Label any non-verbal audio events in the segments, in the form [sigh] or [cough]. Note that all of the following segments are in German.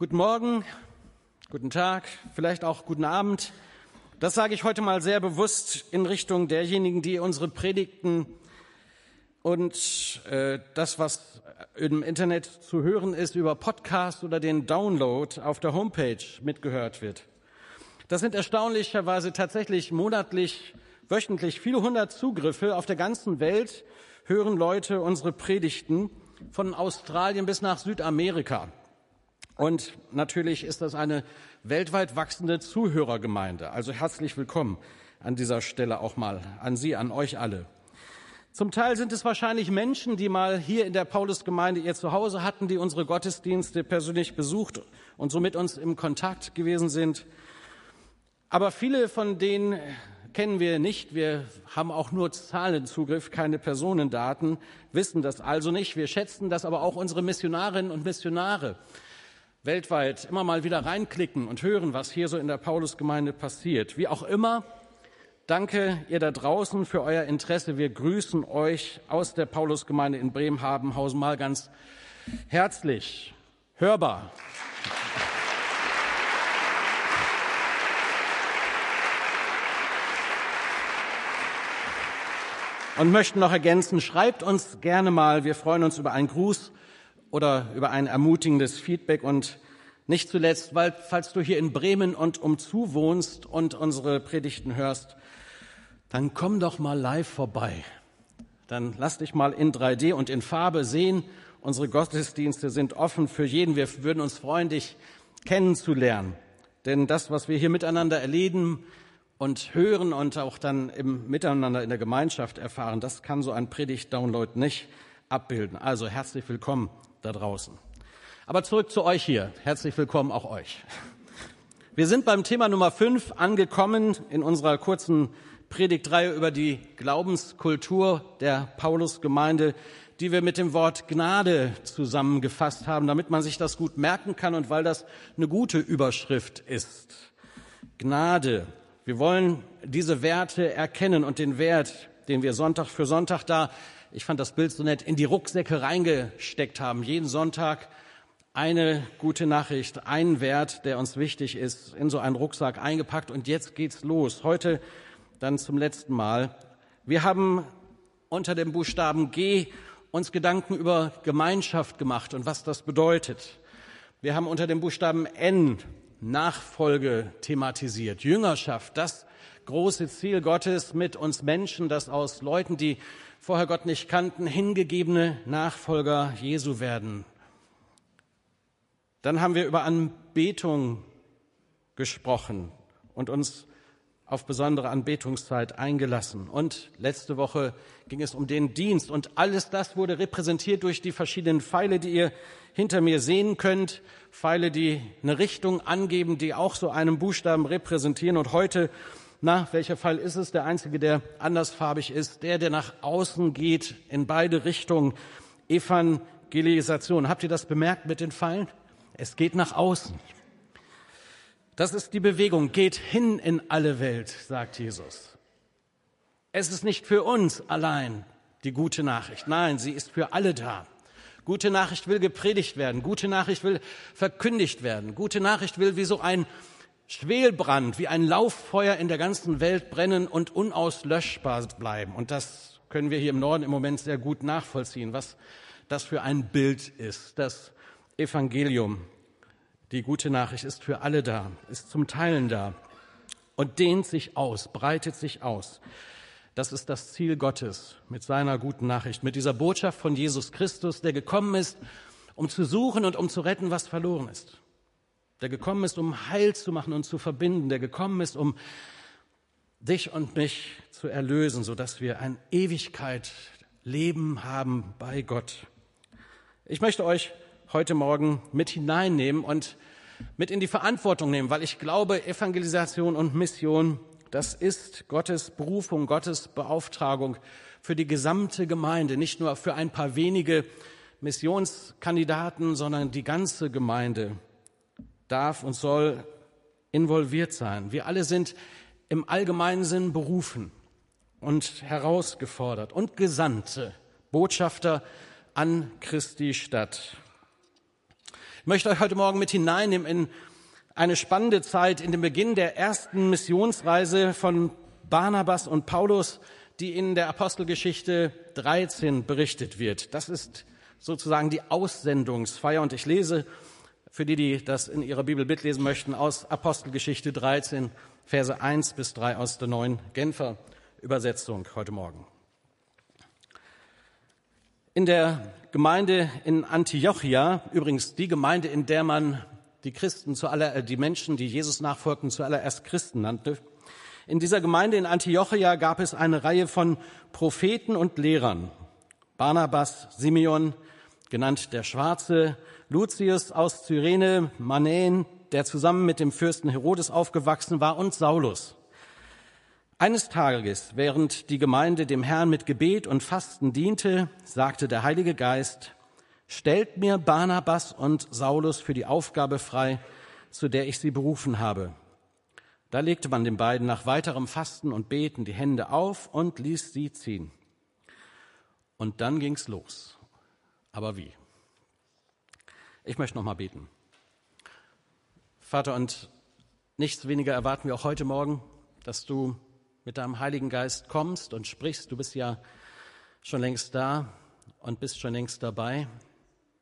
Guten Morgen, guten Tag, vielleicht auch guten Abend. Das sage ich heute mal sehr bewusst in Richtung derjenigen, die unsere Predigten und äh, das, was im Internet zu hören ist, über Podcast oder den Download auf der Homepage mitgehört wird. Das sind erstaunlicherweise tatsächlich monatlich, wöchentlich viele hundert Zugriffe. Auf der ganzen Welt hören Leute unsere Predigten von Australien bis nach Südamerika. Und natürlich ist das eine weltweit wachsende Zuhörergemeinde. Also herzlich willkommen an dieser Stelle auch mal an Sie, an euch alle. Zum Teil sind es wahrscheinlich Menschen, die mal hier in der Paulusgemeinde ihr Zuhause hatten, die unsere Gottesdienste persönlich besucht und so mit uns im Kontakt gewesen sind. Aber viele von denen kennen wir nicht. Wir haben auch nur Zahlenzugriff, keine Personendaten, wissen das also nicht. Wir schätzen, dass aber auch unsere Missionarinnen und Missionare weltweit immer mal wieder reinklicken und hören, was hier so in der Paulusgemeinde passiert. Wie auch immer, danke ihr da draußen für euer Interesse. Wir grüßen euch aus der Paulusgemeinde in Bremen-Habenhausen mal ganz herzlich, hörbar. Und möchten noch ergänzen, schreibt uns gerne mal, wir freuen uns über einen Gruß oder über ein ermutigendes Feedback und nicht zuletzt, weil, falls du hier in Bremen und umzu wohnst und unsere Predigten hörst, dann komm doch mal live vorbei. Dann lass dich mal in 3D und in Farbe sehen. Unsere Gottesdienste sind offen für jeden. Wir würden uns freuen, dich kennenzulernen. Denn das, was wir hier miteinander erleben und hören und auch dann im Miteinander in der Gemeinschaft erfahren, das kann so ein Predigt-Download nicht abbilden. Also herzlich willkommen da draußen. Aber zurück zu euch hier. Herzlich willkommen auch euch. Wir sind beim Thema Nummer 5 angekommen in unserer kurzen Predigtreihe über die Glaubenskultur der Paulusgemeinde, die wir mit dem Wort Gnade zusammengefasst haben, damit man sich das gut merken kann und weil das eine gute Überschrift ist. Gnade. Wir wollen diese Werte erkennen und den Wert, den wir Sonntag für Sonntag da ich fand das Bild so nett, in die Rucksäcke reingesteckt haben. Jeden Sonntag eine gute Nachricht, einen Wert, der uns wichtig ist, in so einen Rucksack eingepackt. Und jetzt geht's los. Heute dann zum letzten Mal. Wir haben unter dem Buchstaben G uns Gedanken über Gemeinschaft gemacht und was das bedeutet. Wir haben unter dem Buchstaben N Nachfolge thematisiert, Jüngerschaft, das große Ziel Gottes mit uns Menschen, das aus Leuten, die vorher Gott nicht kannten, hingegebene Nachfolger Jesu werden. Dann haben wir über Anbetung gesprochen und uns auf besondere Anbetungszeit eingelassen. Und letzte Woche ging es um den Dienst. Und alles das wurde repräsentiert durch die verschiedenen Pfeile, die ihr hinter mir sehen könnt. Pfeile, die eine Richtung angeben, die auch so einen Buchstaben repräsentieren. Und heute na, welcher Fall ist es? Der einzige, der andersfarbig ist, der, der nach außen geht, in beide Richtungen. Evangelisation. Habt ihr das bemerkt mit den Pfeilen? Es geht nach außen. Das ist die Bewegung. Geht hin in alle Welt, sagt Jesus. Es ist nicht für uns allein die gute Nachricht. Nein, sie ist für alle da. Gute Nachricht will gepredigt werden. Gute Nachricht will verkündigt werden. Gute Nachricht will wie so ein Schwelbrand wie ein Lauffeuer in der ganzen Welt brennen und unauslöschbar bleiben. Und das können wir hier im Norden im Moment sehr gut nachvollziehen, was das für ein Bild ist. Das Evangelium, die gute Nachricht ist für alle da, ist zum Teilen da und dehnt sich aus, breitet sich aus. Das ist das Ziel Gottes mit seiner guten Nachricht, mit dieser Botschaft von Jesus Christus, der gekommen ist, um zu suchen und um zu retten, was verloren ist der gekommen ist, um Heil zu machen und zu verbinden, der gekommen ist, um dich und mich zu erlösen, sodass wir ein Ewigkeit Leben haben bei Gott. Ich möchte euch heute Morgen mit hineinnehmen und mit in die Verantwortung nehmen, weil ich glaube, Evangelisation und Mission, das ist Gottes Berufung, Gottes Beauftragung für die gesamte Gemeinde, nicht nur für ein paar wenige Missionskandidaten, sondern die ganze Gemeinde darf und soll involviert sein. Wir alle sind im allgemeinen Sinn berufen und herausgefordert und Gesandte, Botschafter an Christi Stadt. Ich möchte euch heute Morgen mit hineinnehmen in eine spannende Zeit in den Beginn der ersten Missionsreise von Barnabas und Paulus, die in der Apostelgeschichte 13 berichtet wird. Das ist sozusagen die Aussendungsfeier und ich lese für die, die das in ihrer Bibel mitlesen möchten, aus Apostelgeschichte 13, Verse 1 bis 3 aus der neuen Genfer Übersetzung heute Morgen. In der Gemeinde in Antiochia, übrigens die Gemeinde, in der man die Christen zuallererst, äh, die Menschen, die Jesus nachfolgten, zuallererst Christen nannte. In dieser Gemeinde in Antiochia gab es eine Reihe von Propheten und Lehrern. Barnabas, Simeon, genannt der Schwarze, Lucius aus Cyrene, Manän, der zusammen mit dem Fürsten Herodes aufgewachsen war, und Saulus. Eines Tages, während die Gemeinde dem Herrn mit Gebet und Fasten diente, sagte der Heilige Geist, stellt mir Barnabas und Saulus für die Aufgabe frei, zu der ich sie berufen habe. Da legte man den beiden nach weiterem Fasten und Beten die Hände auf und ließ sie ziehen. Und dann ging's los. Aber wie? Ich möchte noch mal beten. Vater, und nichts weniger erwarten wir auch heute Morgen, dass du mit deinem Heiligen Geist kommst und sprichst. Du bist ja schon längst da und bist schon längst dabei.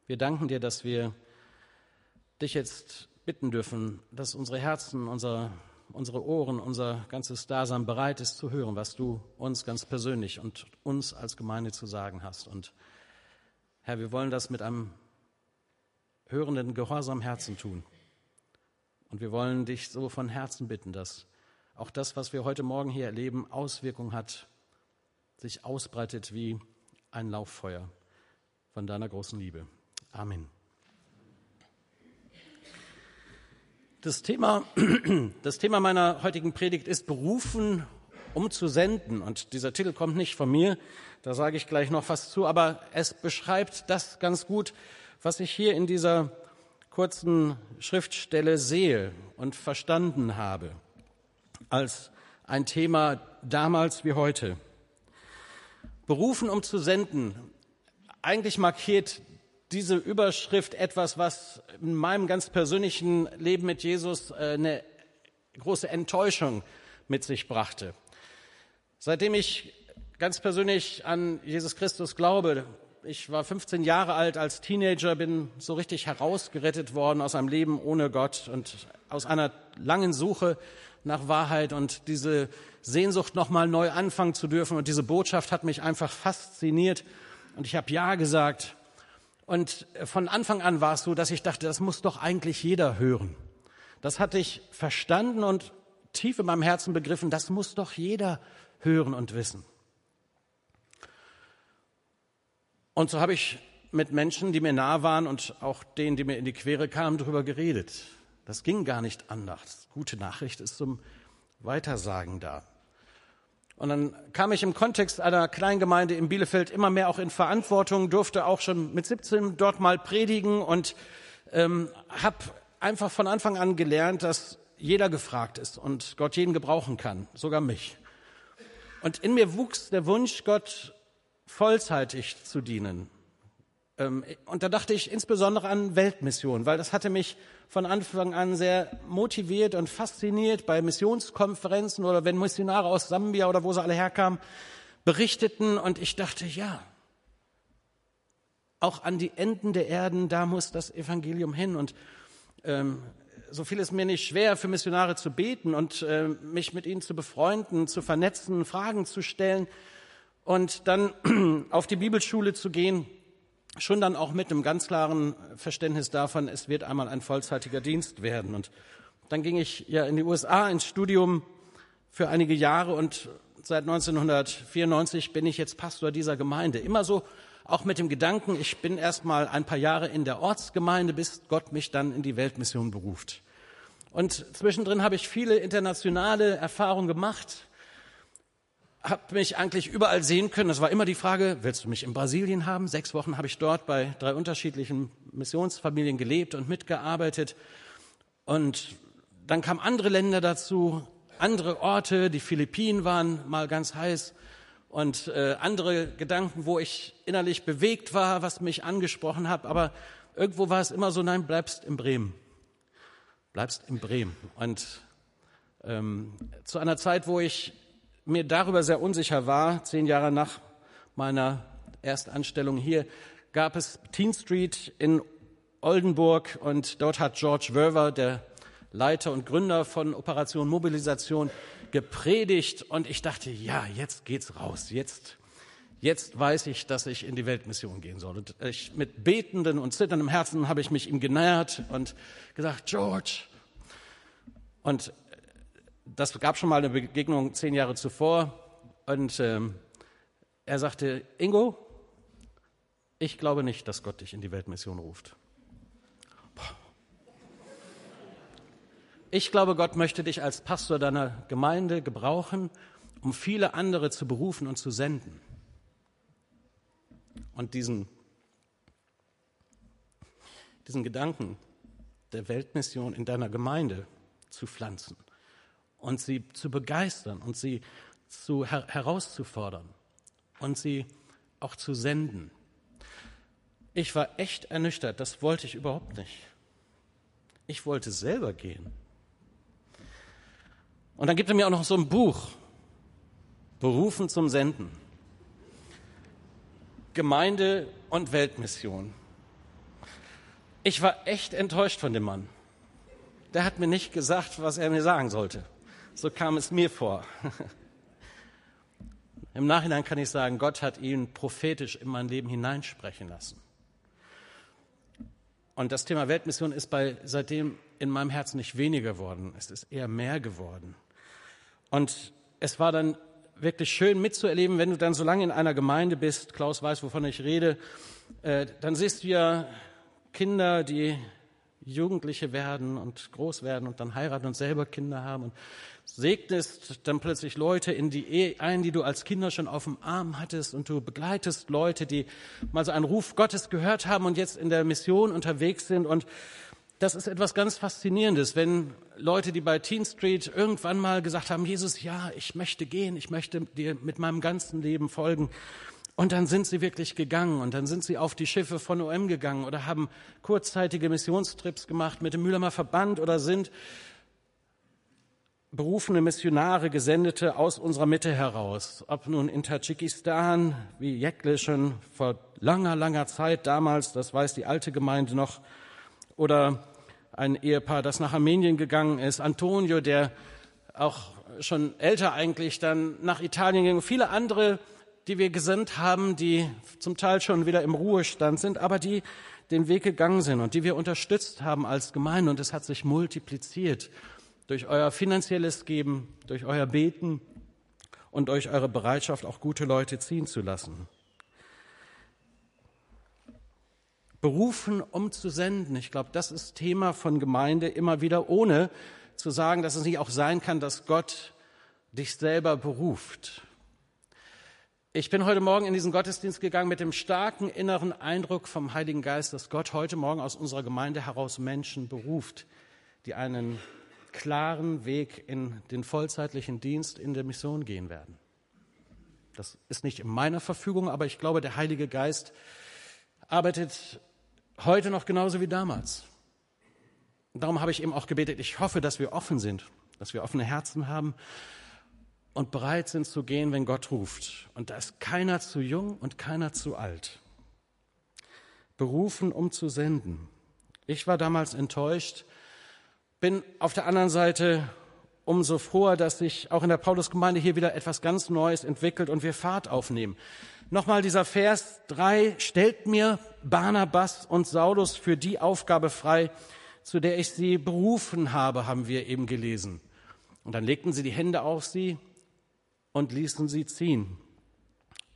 Wir danken dir, dass wir dich jetzt bitten dürfen, dass unsere Herzen, unser, unsere Ohren, unser ganzes Dasein bereit ist zu hören, was du uns ganz persönlich und uns als Gemeinde zu sagen hast. Und Herr, wir wollen das mit einem hörenden, gehorsamen Herzen tun. Und wir wollen dich so von Herzen bitten, dass auch das, was wir heute Morgen hier erleben, Auswirkungen hat, sich ausbreitet wie ein Lauffeuer von deiner großen Liebe. Amen. Das Thema, [clears throat] das Thema meiner heutigen Predigt ist Berufen, um zu senden. Und dieser Titel kommt nicht von mir, da sage ich gleich noch was zu, aber es beschreibt das ganz gut, was ich hier in dieser kurzen Schriftstelle sehe und verstanden habe als ein Thema damals wie heute. Berufen, um zu senden. Eigentlich markiert diese Überschrift etwas, was in meinem ganz persönlichen Leben mit Jesus äh, eine große Enttäuschung mit sich brachte. Seitdem ich ganz persönlich an Jesus Christus glaube, ich war 15 Jahre alt als Teenager, bin so richtig herausgerettet worden aus einem Leben ohne Gott und aus einer langen Suche nach Wahrheit und diese Sehnsucht nochmal neu anfangen zu dürfen. Und diese Botschaft hat mich einfach fasziniert und ich habe Ja gesagt. Und von Anfang an war es so, dass ich dachte, das muss doch eigentlich jeder hören. Das hatte ich verstanden und tief in meinem Herzen begriffen, das muss doch jeder hören und wissen. Und so habe ich mit Menschen, die mir nah waren und auch denen, die mir in die Quere kamen, darüber geredet. Das ging gar nicht anders. Gute Nachricht ist zum Weitersagen da. Und dann kam ich im Kontext einer Kleingemeinde in Bielefeld immer mehr auch in Verantwortung, durfte auch schon mit 17 dort mal predigen und ähm, habe einfach von Anfang an gelernt, dass jeder gefragt ist und Gott jeden gebrauchen kann, sogar mich. Und in mir wuchs der Wunsch, Gott vollzeitig zu dienen. Ähm, und da dachte ich insbesondere an Weltmission, weil das hatte mich von Anfang an sehr motiviert und fasziniert. Bei Missionskonferenzen oder wenn Missionare aus Sambia oder wo sie alle herkamen, berichteten. Und ich dachte, ja, auch an die Enden der Erden, da muss das Evangelium hin. Und ähm, so fiel es mir nicht schwer, für Missionare zu beten und äh, mich mit ihnen zu befreunden, zu vernetzen, Fragen zu stellen und dann [clears throat] auf die Bibelschule zu gehen, schon dann auch mit einem ganz klaren Verständnis davon, es wird einmal ein vollzeitiger Dienst werden. Und dann ging ich ja in die USA ins Studium für einige Jahre und seit 1994 bin ich jetzt Pastor dieser Gemeinde. Immer so auch mit dem Gedanken, ich bin erst mal ein paar Jahre in der Ortsgemeinde, bis Gott mich dann in die Weltmission beruft. Und zwischendrin habe ich viele internationale Erfahrungen gemacht, habe mich eigentlich überall sehen können. Es war immer die Frage, willst du mich in Brasilien haben? Sechs Wochen habe ich dort bei drei unterschiedlichen Missionsfamilien gelebt und mitgearbeitet. Und dann kamen andere Länder dazu, andere Orte. Die Philippinen waren mal ganz heiß und äh, andere Gedanken, wo ich innerlich bewegt war, was mich angesprochen hat. Aber irgendwo war es immer so, nein, bleibst in Bremen. Bleibst in Bremen. Und ähm, zu einer Zeit, wo ich mir darüber sehr unsicher war, zehn Jahre nach meiner Erstanstellung hier, gab es Teen Street in Oldenburg und dort hat George Werver, der Leiter und Gründer von Operation Mobilisation, gepredigt und ich dachte, ja, jetzt geht's raus, jetzt, jetzt weiß ich, dass ich in die Weltmission gehen soll. Und ich, mit betenden und zitterndem Herzen habe ich mich ihm genähert und gesagt, George. Und das gab schon mal eine Begegnung zehn Jahre zuvor und ähm, er sagte, Ingo, ich glaube nicht, dass Gott dich in die Weltmission ruft. Ich glaube, Gott möchte dich als Pastor deiner Gemeinde gebrauchen, um viele andere zu berufen und zu senden. Und diesen, diesen Gedanken der Weltmission in deiner Gemeinde zu pflanzen und sie zu begeistern und sie zu, her herauszufordern und sie auch zu senden. Ich war echt ernüchtert, das wollte ich überhaupt nicht. Ich wollte selber gehen. Und dann gibt er mir auch noch so ein Buch, Berufen zum Senden. Gemeinde und Weltmission. Ich war echt enttäuscht von dem Mann. Der hat mir nicht gesagt, was er mir sagen sollte. So kam es mir vor. [laughs] Im Nachhinein kann ich sagen, Gott hat ihn prophetisch in mein Leben hineinsprechen lassen. Und das Thema Weltmission ist bei, seitdem in meinem Herzen nicht weniger geworden. Es ist eher mehr geworden. Und es war dann wirklich schön mitzuerleben, wenn du dann so lange in einer Gemeinde bist, Klaus weiß, wovon ich rede, äh, dann siehst du ja Kinder, die Jugendliche werden und groß werden und dann heiraten und selber Kinder haben und segnest dann plötzlich Leute in die Ehe ein, die du als Kinder schon auf dem Arm hattest und du begleitest Leute, die mal so einen Ruf Gottes gehört haben und jetzt in der Mission unterwegs sind und das ist etwas ganz Faszinierendes, wenn Leute, die bei Teen Street irgendwann mal gesagt haben, Jesus, ja, ich möchte gehen, ich möchte dir mit meinem ganzen Leben folgen. Und dann sind sie wirklich gegangen und dann sind sie auf die Schiffe von OM gegangen oder haben kurzzeitige Missionstrips gemacht mit dem Mühlheimer Verband oder sind berufene Missionare, Gesendete aus unserer Mitte heraus. Ob nun in Tadschikistan, wie Jekle schon vor langer, langer Zeit damals, das weiß die alte Gemeinde noch, oder ein Ehepaar, das nach Armenien gegangen ist, Antonio, der auch schon älter eigentlich dann nach Italien ging, viele andere, die wir gesandt haben, die zum Teil schon wieder im Ruhestand sind, aber die den Weg gegangen sind und die wir unterstützt haben als Gemeinde und es hat sich multipliziert durch euer finanzielles Geben, durch euer Beten und durch eure Bereitschaft, auch gute Leute ziehen zu lassen. berufen, um zu senden. Ich glaube, das ist Thema von Gemeinde immer wieder, ohne zu sagen, dass es nicht auch sein kann, dass Gott dich selber beruft. Ich bin heute Morgen in diesen Gottesdienst gegangen mit dem starken inneren Eindruck vom Heiligen Geist, dass Gott heute Morgen aus unserer Gemeinde heraus Menschen beruft, die einen klaren Weg in den vollzeitlichen Dienst in der Mission gehen werden. Das ist nicht in meiner Verfügung, aber ich glaube, der Heilige Geist arbeitet Heute noch genauso wie damals. Darum habe ich eben auch gebetet, ich hoffe, dass wir offen sind, dass wir offene Herzen haben und bereit sind zu gehen, wenn Gott ruft. Und da ist keiner zu jung und keiner zu alt. Berufen, um zu senden. Ich war damals enttäuscht, bin auf der anderen Seite umso froher, dass sich auch in der Paulusgemeinde hier wieder etwas ganz Neues entwickelt und wir Fahrt aufnehmen. Nochmal dieser Vers drei stellt mir Barnabas und Saulus für die Aufgabe frei, zu der ich sie berufen habe, haben wir eben gelesen. Und dann legten sie die Hände auf sie und ließen sie ziehen.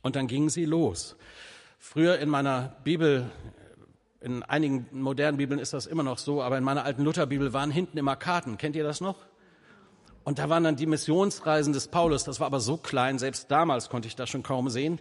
Und dann gingen sie los. Früher in meiner Bibel, in einigen modernen Bibeln ist das immer noch so, aber in meiner alten Lutherbibel waren hinten immer Karten. Kennt ihr das noch? Und da waren dann die Missionsreisen des Paulus. Das war aber so klein, selbst damals konnte ich das schon kaum sehen.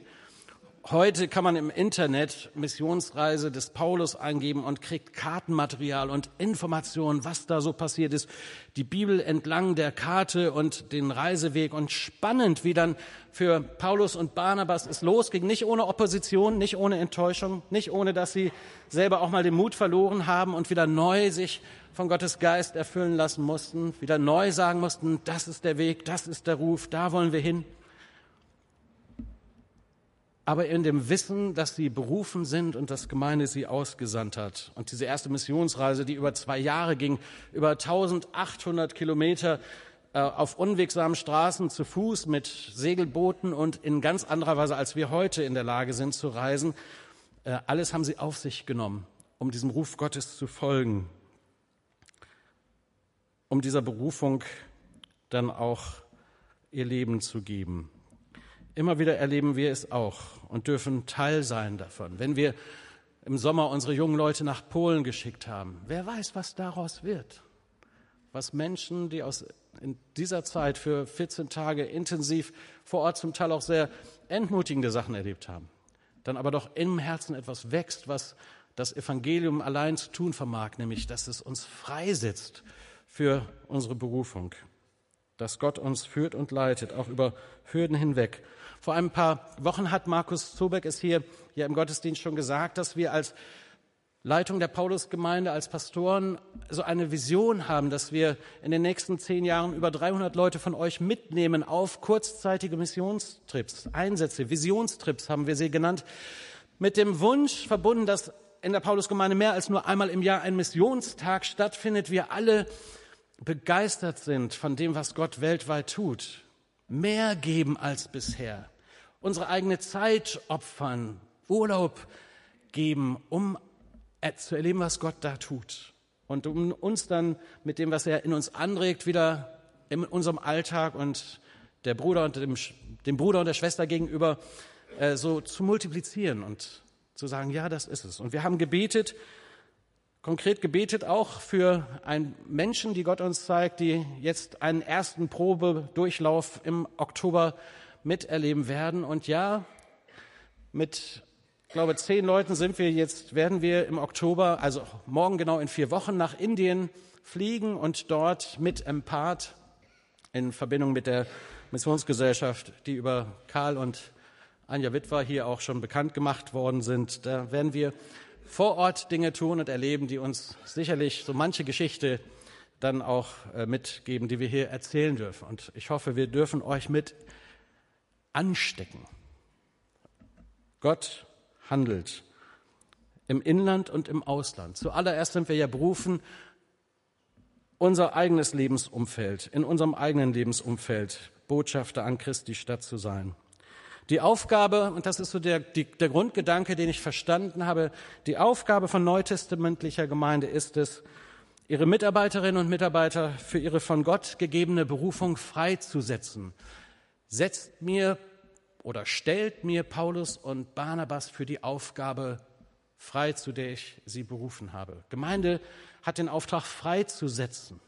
Heute kann man im Internet Missionsreise des Paulus eingeben und kriegt Kartenmaterial und Informationen, was da so passiert ist. Die Bibel entlang der Karte und den Reiseweg und spannend, wie dann für Paulus und Barnabas es losging. Nicht ohne Opposition, nicht ohne Enttäuschung, nicht ohne, dass sie selber auch mal den Mut verloren haben und wieder neu sich von Gottes Geist erfüllen lassen mussten, wieder neu sagen mussten, das ist der Weg, das ist der Ruf, da wollen wir hin aber in dem Wissen, dass sie berufen sind und das Gemeinde sie ausgesandt hat. Und diese erste Missionsreise, die über zwei Jahre ging, über 1800 Kilometer äh, auf unwegsamen Straßen zu Fuß mit Segelbooten und in ganz anderer Weise, als wir heute in der Lage sind zu reisen, äh, alles haben sie auf sich genommen, um diesem Ruf Gottes zu folgen, um dieser Berufung dann auch ihr Leben zu geben. Immer wieder erleben wir es auch und dürfen Teil sein davon. Wenn wir im Sommer unsere jungen Leute nach Polen geschickt haben, wer weiß, was daraus wird. Was Menschen, die aus in dieser Zeit für 14 Tage intensiv vor Ort zum Teil auch sehr entmutigende Sachen erlebt haben, dann aber doch im Herzen etwas wächst, was das Evangelium allein zu tun vermag, nämlich dass es uns freisetzt für unsere Berufung, dass Gott uns führt und leitet, auch über Hürden hinweg. Vor ein paar Wochen hat Markus Zobeck es hier ja im Gottesdienst schon gesagt, dass wir als Leitung der Paulusgemeinde, als Pastoren so eine Vision haben, dass wir in den nächsten zehn Jahren über 300 Leute von euch mitnehmen auf kurzzeitige Missionstrips, Einsätze, Visionstrips haben wir sie genannt, mit dem Wunsch verbunden, dass in der Paulusgemeinde mehr als nur einmal im Jahr ein Missionstag stattfindet, wir alle begeistert sind von dem, was Gott weltweit tut, mehr geben als bisher, unsere eigene Zeit opfern, Urlaub geben, um zu erleben, was Gott da tut. Und um uns dann mit dem, was er in uns anregt, wieder in unserem Alltag und der Bruder und dem, dem Bruder und der Schwester gegenüber äh, so zu multiplizieren und zu sagen, ja, das ist es. Und wir haben gebetet, konkret gebetet auch für einen Menschen, die Gott uns zeigt, die jetzt einen ersten Probedurchlauf im Oktober miterleben werden. Und ja, mit, glaube, zehn Leuten sind wir jetzt, werden wir im Oktober, also morgen genau in vier Wochen, nach Indien fliegen und dort mit Empath in Verbindung mit der Missionsgesellschaft, die über Karl und Anja Witwer hier auch schon bekannt gemacht worden sind. Da werden wir vor Ort Dinge tun und erleben, die uns sicherlich so manche Geschichte dann auch äh, mitgeben, die wir hier erzählen dürfen. Und ich hoffe, wir dürfen euch mit anstecken. Gott handelt im Inland und im Ausland. Zuallererst sind wir ja berufen, unser eigenes Lebensumfeld, in unserem eigenen Lebensumfeld Botschafter an Christi Stadt zu sein. Die Aufgabe, und das ist so der, die, der Grundgedanke, den ich verstanden habe, die Aufgabe von neutestamentlicher Gemeinde ist es, ihre Mitarbeiterinnen und Mitarbeiter für ihre von Gott gegebene Berufung freizusetzen, setzt mir oder stellt mir Paulus und Barnabas für die Aufgabe frei, zu der ich sie berufen habe. Gemeinde hat den Auftrag, freizusetzen,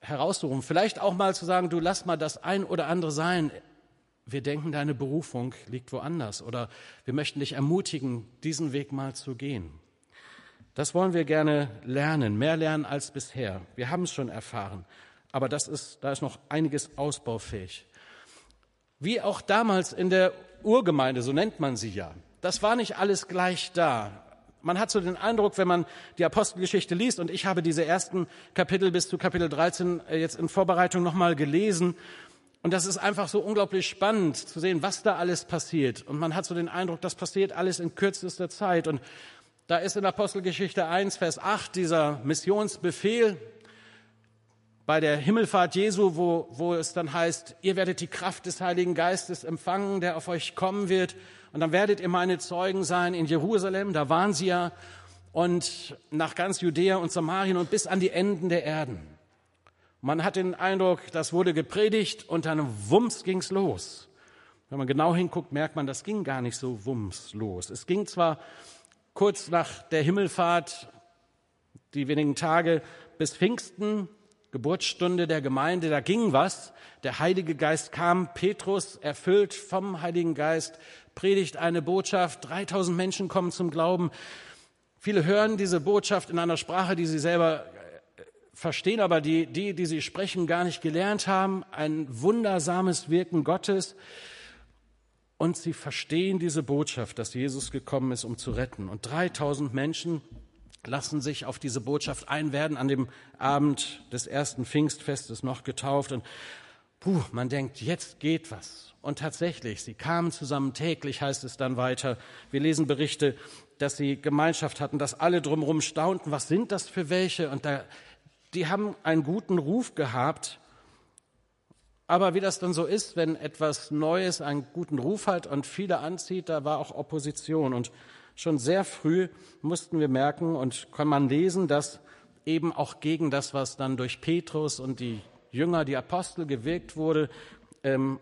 herauszurufen, vielleicht auch mal zu sagen, du lass mal das ein oder andere sein. Wir denken, deine Berufung liegt woanders oder wir möchten dich ermutigen, diesen Weg mal zu gehen. Das wollen wir gerne lernen, mehr lernen als bisher. Wir haben es schon erfahren. Aber das ist, da ist noch einiges ausbaufähig. Wie auch damals in der Urgemeinde, so nennt man sie ja. Das war nicht alles gleich da. Man hat so den Eindruck, wenn man die Apostelgeschichte liest, und ich habe diese ersten Kapitel bis zu Kapitel 13 äh, jetzt in Vorbereitung nochmal gelesen, und das ist einfach so unglaublich spannend zu sehen, was da alles passiert. Und man hat so den Eindruck, das passiert alles in kürzester Zeit. Und da ist in Apostelgeschichte 1, Vers 8 dieser Missionsbefehl, bei der Himmelfahrt Jesu, wo, wo es dann heißt, ihr werdet die Kraft des Heiligen Geistes empfangen, der auf euch kommen wird. Und dann werdet ihr meine Zeugen sein in Jerusalem, da waren sie ja, und nach ganz Judäa und Samarien und bis an die Enden der Erden. Man hat den Eindruck, das wurde gepredigt und dann wumms ging's los. Wenn man genau hinguckt, merkt man, das ging gar nicht so wumms los. Es ging zwar kurz nach der Himmelfahrt, die wenigen Tage bis Pfingsten, Geburtsstunde der Gemeinde, da ging was. Der Heilige Geist kam, Petrus, erfüllt vom Heiligen Geist, predigt eine Botschaft, 3000 Menschen kommen zum Glauben. Viele hören diese Botschaft in einer Sprache, die sie selber äh, verstehen, aber die, die, die sie sprechen, gar nicht gelernt haben. Ein wundersames Wirken Gottes. Und sie verstehen diese Botschaft, dass Jesus gekommen ist, um zu retten. Und 3000 Menschen lassen sich auf diese Botschaft ein, werden an dem Abend des ersten Pfingstfestes noch getauft. Und puh, man denkt, jetzt geht was. Und tatsächlich, sie kamen zusammen täglich, heißt es dann weiter. Wir lesen Berichte, dass sie Gemeinschaft hatten, dass alle drumherum staunten, was sind das für welche? Und da, die haben einen guten Ruf gehabt. Aber wie das dann so ist, wenn etwas Neues einen guten Ruf hat und viele anzieht, da war auch Opposition. Und schon sehr früh mussten wir merken und kann man lesen, dass eben auch gegen das, was dann durch Petrus und die Jünger, die Apostel gewirkt wurde, ähm,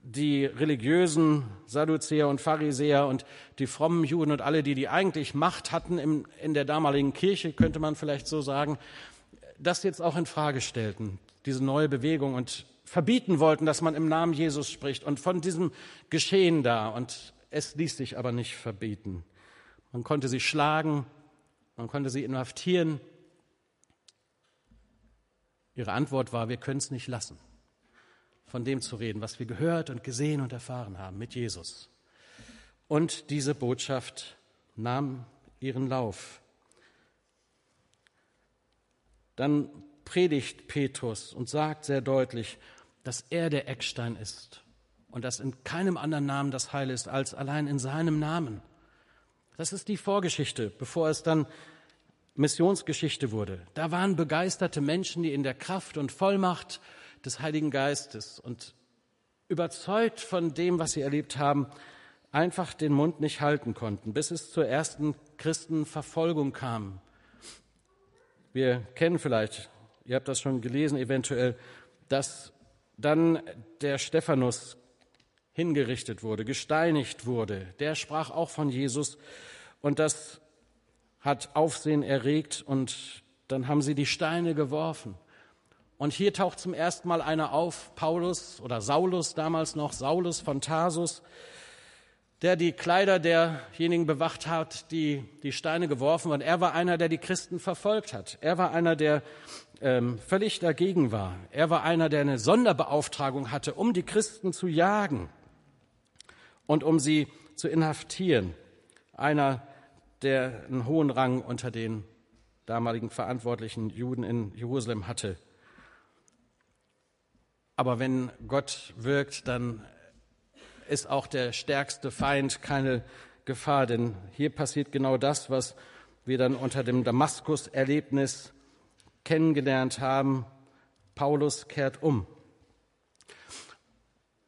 die religiösen Sadduzäer und Pharisäer und die frommen Juden und alle, die die eigentlich Macht hatten im, in der damaligen Kirche, könnte man vielleicht so sagen, das jetzt auch in Frage stellten, diese neue Bewegung und verbieten wollten, dass man im Namen Jesus spricht und von diesem Geschehen da. Und es ließ sich aber nicht verbieten. Man konnte sie schlagen, man konnte sie inhaftieren. Ihre Antwort war, wir können es nicht lassen von dem zu reden, was wir gehört und gesehen und erfahren haben mit Jesus. Und diese Botschaft nahm ihren Lauf. Dann predigt Petrus und sagt sehr deutlich, dass er der Eckstein ist und dass in keinem anderen Namen das Heil ist als allein in seinem Namen. Das ist die Vorgeschichte, bevor es dann Missionsgeschichte wurde. Da waren begeisterte Menschen, die in der Kraft und Vollmacht des Heiligen Geistes und überzeugt von dem, was sie erlebt haben, einfach den Mund nicht halten konnten, bis es zur ersten Christenverfolgung kam. Wir kennen vielleicht, ihr habt das schon gelesen eventuell, dass dann der Stephanus hingerichtet wurde, gesteinigt wurde. Der sprach auch von Jesus und das hat Aufsehen erregt und dann haben sie die Steine geworfen. Und hier taucht zum ersten Mal einer auf, Paulus oder Saulus damals noch, Saulus von Tarsus, der die Kleider derjenigen bewacht hat, die die Steine geworfen haben. Er war einer, der die Christen verfolgt hat. Er war einer, der ähm, völlig dagegen war. Er war einer, der eine Sonderbeauftragung hatte, um die Christen zu jagen und um sie zu inhaftieren. Einer, der einen hohen Rang unter den damaligen verantwortlichen Juden in Jerusalem hatte. Aber wenn Gott wirkt, dann ist auch der stärkste Feind keine Gefahr, denn hier passiert genau das, was wir dann unter dem Damaskus-Erlebnis kennengelernt haben. Paulus kehrt um.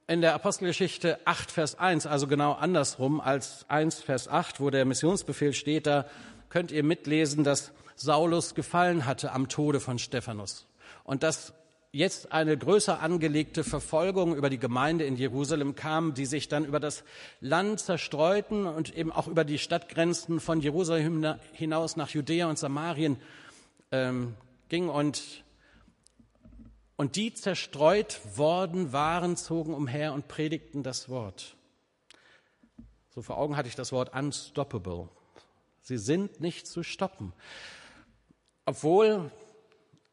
In der Apostelgeschichte 8, Vers 1, also genau andersrum als 1, Vers 8, wo der Missionsbefehl steht, da könnt ihr mitlesen, dass Saulus gefallen hatte am Tode von Stephanus. Und dass jetzt eine größer angelegte Verfolgung über die Gemeinde in Jerusalem kam, die sich dann über das Land zerstreuten und eben auch über die Stadtgrenzen von Jerusalem hinaus nach Judäa und Samarien ähm, ging und und die zerstreut worden waren, zogen umher und predigten das Wort. So vor Augen hatte ich das Wort unstoppable. Sie sind nicht zu stoppen. Obwohl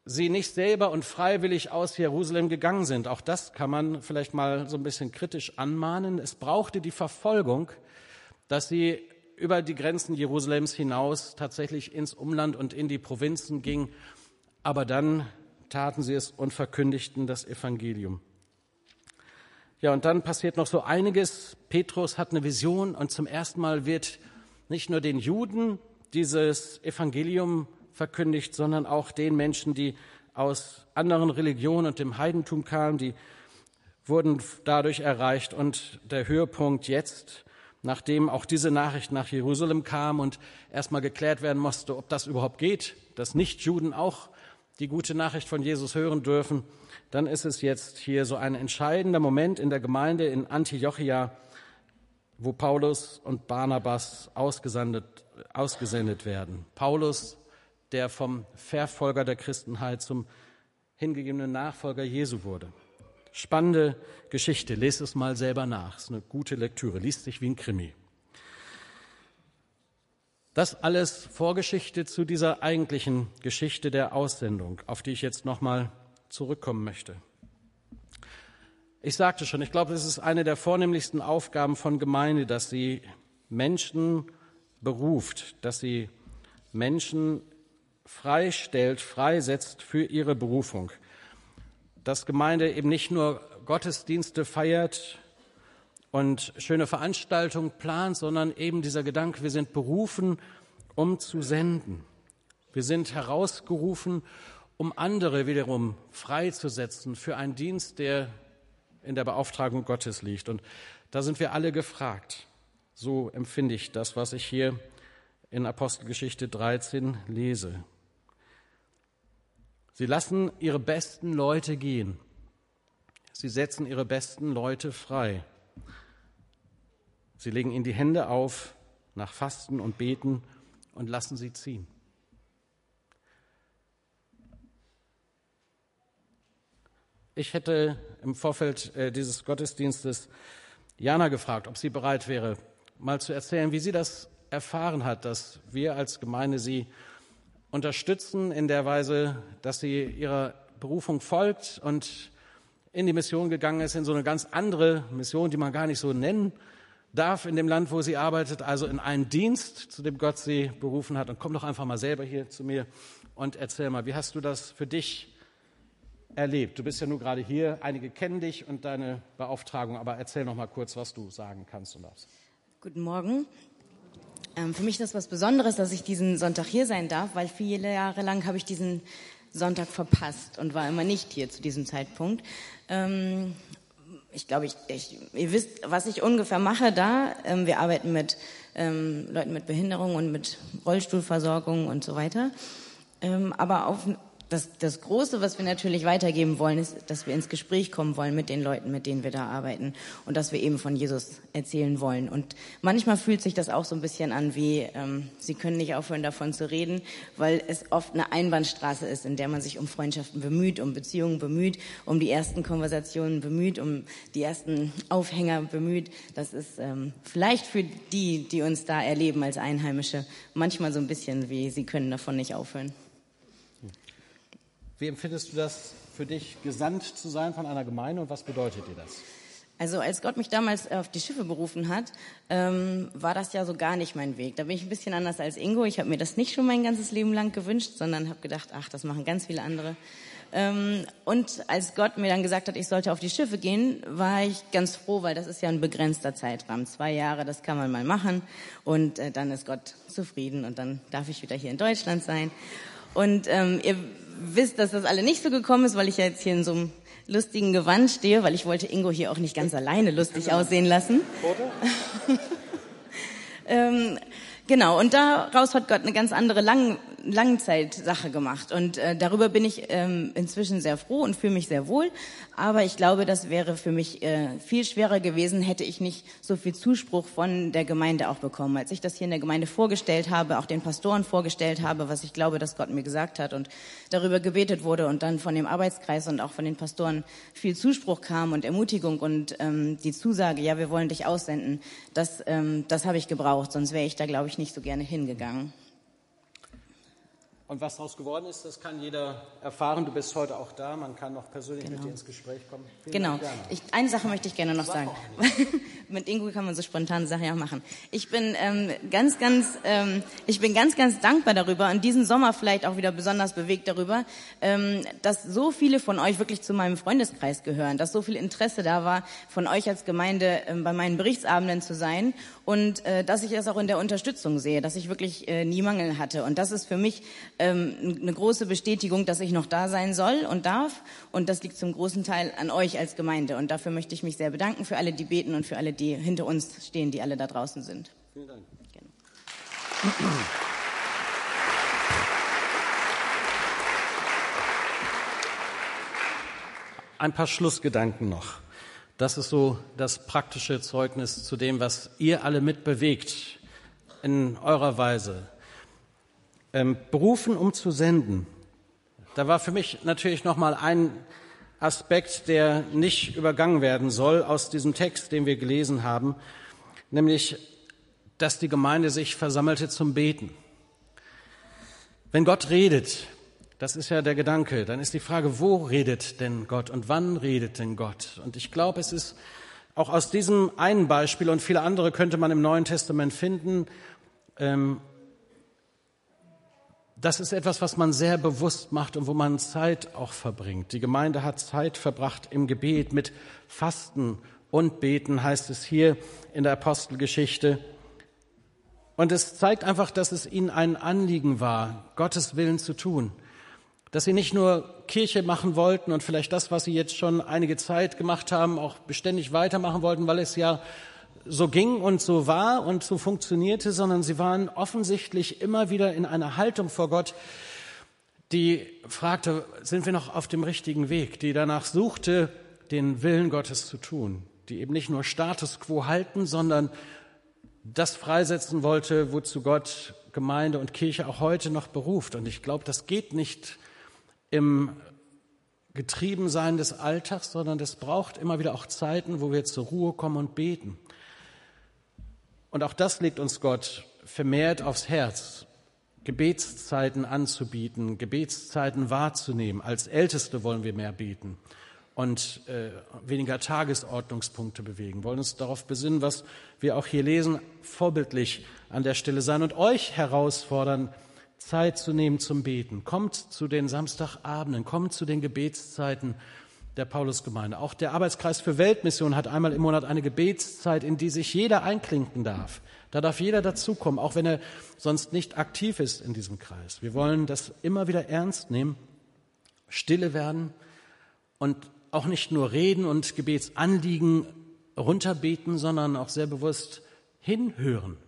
sie nicht selber und freiwillig aus Jerusalem gegangen sind. Auch das kann man vielleicht mal so ein bisschen kritisch anmahnen. Es brauchte die Verfolgung, dass sie über die Grenzen Jerusalems hinaus tatsächlich ins Umland und in die Provinzen ging. Aber dann taten sie es und verkündigten das Evangelium. Ja, und dann passiert noch so einiges. Petrus hat eine Vision und zum ersten Mal wird nicht nur den Juden dieses Evangelium verkündigt, sondern auch den Menschen, die aus anderen Religionen und dem Heidentum kamen, die wurden dadurch erreicht. Und der Höhepunkt jetzt, nachdem auch diese Nachricht nach Jerusalem kam und erstmal geklärt werden musste, ob das überhaupt geht, dass Nichtjuden auch die gute Nachricht von Jesus hören dürfen, dann ist es jetzt hier so ein entscheidender Moment in der Gemeinde in Antiochia, wo Paulus und Barnabas ausgesendet, ausgesendet werden. Paulus der vom Verfolger der Christenheit zum hingegebene Nachfolger Jesu wurde. Spannende Geschichte, lest es mal selber nach. Ist eine gute Lektüre, liest sich wie ein Krimi. Das alles Vorgeschichte zu dieser eigentlichen Geschichte der Aussendung, auf die ich jetzt nochmal zurückkommen möchte. Ich sagte schon, ich glaube, es ist eine der vornehmlichsten Aufgaben von Gemeinde, dass sie Menschen beruft, dass sie Menschen freistellt, freisetzt für ihre Berufung. Dass Gemeinde eben nicht nur Gottesdienste feiert und schöne Veranstaltungen plant, sondern eben dieser Gedanke, wir sind berufen, um zu senden. Wir sind herausgerufen, um andere wiederum freizusetzen für einen Dienst, der in der Beauftragung Gottes liegt. Und da sind wir alle gefragt. So empfinde ich das, was ich hier in Apostelgeschichte 13 lese. Sie lassen ihre besten Leute gehen. Sie setzen ihre besten Leute frei. Sie legen ihnen die Hände auf nach Fasten und Beten und lassen sie ziehen. Ich hätte im Vorfeld äh, dieses Gottesdienstes Jana gefragt, ob sie bereit wäre, mal zu erzählen, wie sie das erfahren hat, dass wir als Gemeinde sie unterstützen in der Weise, dass sie ihrer Berufung folgt und in die Mission gegangen ist, in so eine ganz andere Mission, die man gar nicht so nennen darf in dem Land, wo sie arbeitet, also in einen Dienst, zu dem Gott sie berufen hat. Und komm doch einfach mal selber hier zu mir und erzähl mal, wie hast du das für dich erlebt? Du bist ja nur gerade hier, einige kennen dich und deine Beauftragung, aber erzähl noch mal kurz, was du sagen kannst und darfst. Guten Morgen. Ähm, für mich ist das was Besonderes, dass ich diesen Sonntag hier sein darf, weil viele Jahre lang habe ich diesen Sonntag verpasst und war immer nicht hier zu diesem Zeitpunkt. Ähm, ich glaube, ich, ich, ihr wisst, was ich ungefähr mache da. Ähm, wir arbeiten mit ähm, Leuten mit Behinderung und mit Rollstuhlversorgung und so weiter. Ähm, aber auf das, das Große, was wir natürlich weitergeben wollen, ist, dass wir ins Gespräch kommen wollen mit den Leuten, mit denen wir da arbeiten und dass wir eben von Jesus erzählen wollen. Und manchmal fühlt sich das auch so ein bisschen an wie, ähm, Sie können nicht aufhören davon zu reden, weil es oft eine Einbahnstraße ist, in der man sich um Freundschaften bemüht, um Beziehungen bemüht, um die ersten Konversationen bemüht, um die ersten Aufhänger bemüht. Das ist ähm, vielleicht für die, die uns da erleben als Einheimische, manchmal so ein bisschen wie, Sie können davon nicht aufhören. Wie empfindest du das für dich, gesandt zu sein von einer Gemeinde und was bedeutet dir das? Also als Gott mich damals auf die Schiffe berufen hat, ähm, war das ja so gar nicht mein Weg. Da bin ich ein bisschen anders als Ingo. Ich habe mir das nicht schon mein ganzes Leben lang gewünscht, sondern habe gedacht, ach, das machen ganz viele andere. Ähm, und als Gott mir dann gesagt hat, ich sollte auf die Schiffe gehen, war ich ganz froh, weil das ist ja ein begrenzter Zeitrahmen. Zwei Jahre, das kann man mal machen. Und äh, dann ist Gott zufrieden und dann darf ich wieder hier in Deutschland sein. Und ähm, ihr wisst, dass das alle nicht so gekommen ist, weil ich ja jetzt hier in so einem lustigen Gewand stehe, weil ich wollte Ingo hier auch nicht ganz alleine lustig aussehen lassen. [laughs] ähm, genau, und daraus hat Gott eine ganz andere Lang Langzeitsache gemacht. Und äh, darüber bin ich ähm, inzwischen sehr froh und fühle mich sehr wohl. Aber ich glaube, das wäre für mich äh, viel schwerer gewesen, hätte ich nicht so viel Zuspruch von der Gemeinde auch bekommen. Als ich das hier in der Gemeinde vorgestellt habe, auch den Pastoren vorgestellt habe, was ich glaube, dass Gott mir gesagt hat und darüber gebetet wurde und dann von dem Arbeitskreis und auch von den Pastoren viel Zuspruch kam und Ermutigung und ähm, die Zusage, ja, wir wollen dich aussenden, das, ähm, das habe ich gebraucht, sonst wäre ich da, glaube ich, nicht so gerne hingegangen. Und was daraus geworden ist, das kann jeder erfahren. Du bist heute auch da. Man kann noch persönlich genau. mit dir ins Gespräch kommen. Vielen genau. Ich, eine Sache möchte ich gerne noch Sag sagen. [laughs] mit Ingo kann man so spontane Sachen ja machen. Ich bin ähm, ganz, ganz, ähm, ich bin ganz, ganz dankbar darüber und diesen Sommer vielleicht auch wieder besonders bewegt darüber, ähm, dass so viele von euch wirklich zu meinem Freundeskreis gehören, dass so viel Interesse da war, von euch als Gemeinde ähm, bei meinen Berichtsabenden zu sein und äh, dass ich das auch in der Unterstützung sehe, dass ich wirklich äh, nie Mangel hatte. Und das ist für mich ähm, eine große Bestätigung, dass ich noch da sein soll und darf. Und das liegt zum großen Teil an euch als Gemeinde. Und dafür möchte ich mich sehr bedanken für alle, die beten und für alle, die hinter uns stehen, die alle da draußen sind. Vielen Dank. Gerne. Ein paar Schlussgedanken noch. Das ist so das praktische Zeugnis zu dem, was ihr alle mitbewegt in eurer Weise. Ähm, berufen, um zu senden, da war für mich natürlich noch mal ein Aspekt, der nicht übergangen werden soll aus diesem Text, den wir gelesen haben, nämlich, dass die Gemeinde sich versammelte zum Beten. Wenn Gott redet, das ist ja der Gedanke, dann ist die Frage, wo redet denn Gott und wann redet denn Gott? Und ich glaube, es ist auch aus diesem einen Beispiel und viele andere könnte man im Neuen Testament finden, ähm, das ist etwas, was man sehr bewusst macht und wo man Zeit auch verbringt. Die Gemeinde hat Zeit verbracht im Gebet mit Fasten und Beten, heißt es hier in der Apostelgeschichte. Und es zeigt einfach, dass es ihnen ein Anliegen war, Gottes Willen zu tun. Dass sie nicht nur Kirche machen wollten und vielleicht das, was sie jetzt schon einige Zeit gemacht haben, auch beständig weitermachen wollten, weil es ja so ging und so war und so funktionierte, sondern sie waren offensichtlich immer wieder in einer Haltung vor Gott, die fragte, sind wir noch auf dem richtigen Weg, die danach suchte, den Willen Gottes zu tun, die eben nicht nur Status quo halten, sondern das freisetzen wollte, wozu Gott Gemeinde und Kirche auch heute noch beruft. Und ich glaube, das geht nicht im Getriebensein des Alltags, sondern es braucht immer wieder auch Zeiten, wo wir zur Ruhe kommen und beten. Und auch das legt uns Gott vermehrt aufs Herz, Gebetszeiten anzubieten, Gebetszeiten wahrzunehmen. Als Älteste wollen wir mehr beten und äh, weniger Tagesordnungspunkte bewegen. Wollen uns darauf besinnen, was wir auch hier lesen, vorbildlich an der Stelle sein und euch herausfordern, Zeit zu nehmen zum Beten. Kommt zu den Samstagabenden, kommt zu den Gebetszeiten der Paulusgemeinde. Auch der Arbeitskreis für Weltmission hat einmal im Monat eine Gebetszeit, in die sich jeder einklinken darf. Da darf jeder dazukommen, auch wenn er sonst nicht aktiv ist in diesem Kreis. Wir wollen das immer wieder ernst nehmen, stille werden und auch nicht nur reden und Gebetsanliegen runterbeten, sondern auch sehr bewusst hinhören,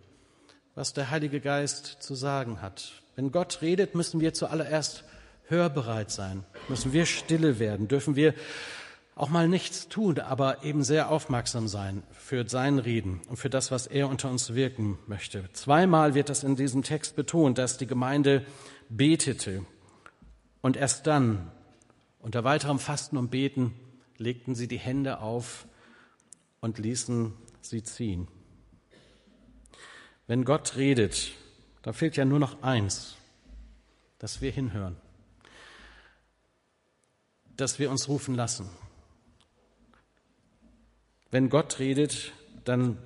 was der Heilige Geist zu sagen hat. Wenn Gott redet, müssen wir zuallererst hörbereit sein, müssen wir stille werden, dürfen wir auch mal nichts tun, aber eben sehr aufmerksam sein für sein Reden und für das, was er unter uns wirken möchte. Zweimal wird das in diesem Text betont, dass die Gemeinde betete und erst dann, unter weiterem Fasten und Beten, legten sie die Hände auf und ließen sie ziehen. Wenn Gott redet, da fehlt ja nur noch eins, dass wir hinhören dass wir uns rufen lassen. Wenn Gott redet, dann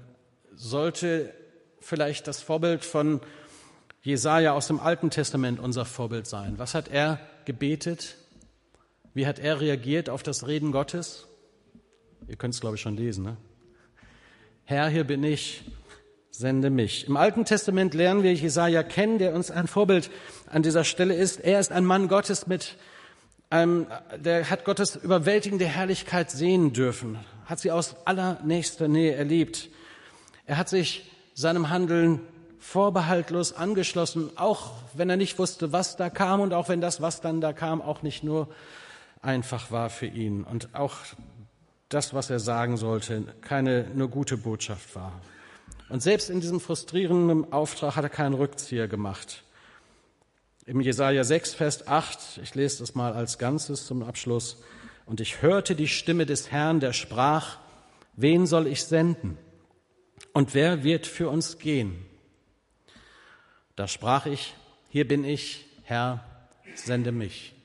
sollte vielleicht das Vorbild von Jesaja aus dem Alten Testament unser Vorbild sein. Was hat er gebetet? Wie hat er reagiert auf das Reden Gottes? Ihr könnt es, glaube ich, schon lesen. Ne? Herr, hier bin ich, sende mich. Im Alten Testament lernen wir Jesaja kennen, der uns ein Vorbild an dieser Stelle ist. Er ist ein Mann Gottes mit ähm, der hat Gottes überwältigende Herrlichkeit sehen dürfen, hat sie aus allernächster Nähe erlebt. Er hat sich seinem Handeln vorbehaltlos angeschlossen, auch wenn er nicht wusste, was da kam und auch wenn das, was dann da kam, auch nicht nur einfach war für ihn und auch das, was er sagen sollte, keine nur gute Botschaft war. Und selbst in diesem frustrierenden Auftrag hat er keinen Rückzieher gemacht. Im Jesaja 6, Vers 8, ich lese das mal als Ganzes zum Abschluss. Und ich hörte die Stimme des Herrn, der sprach, wen soll ich senden? Und wer wird für uns gehen? Da sprach ich, hier bin ich, Herr, sende mich.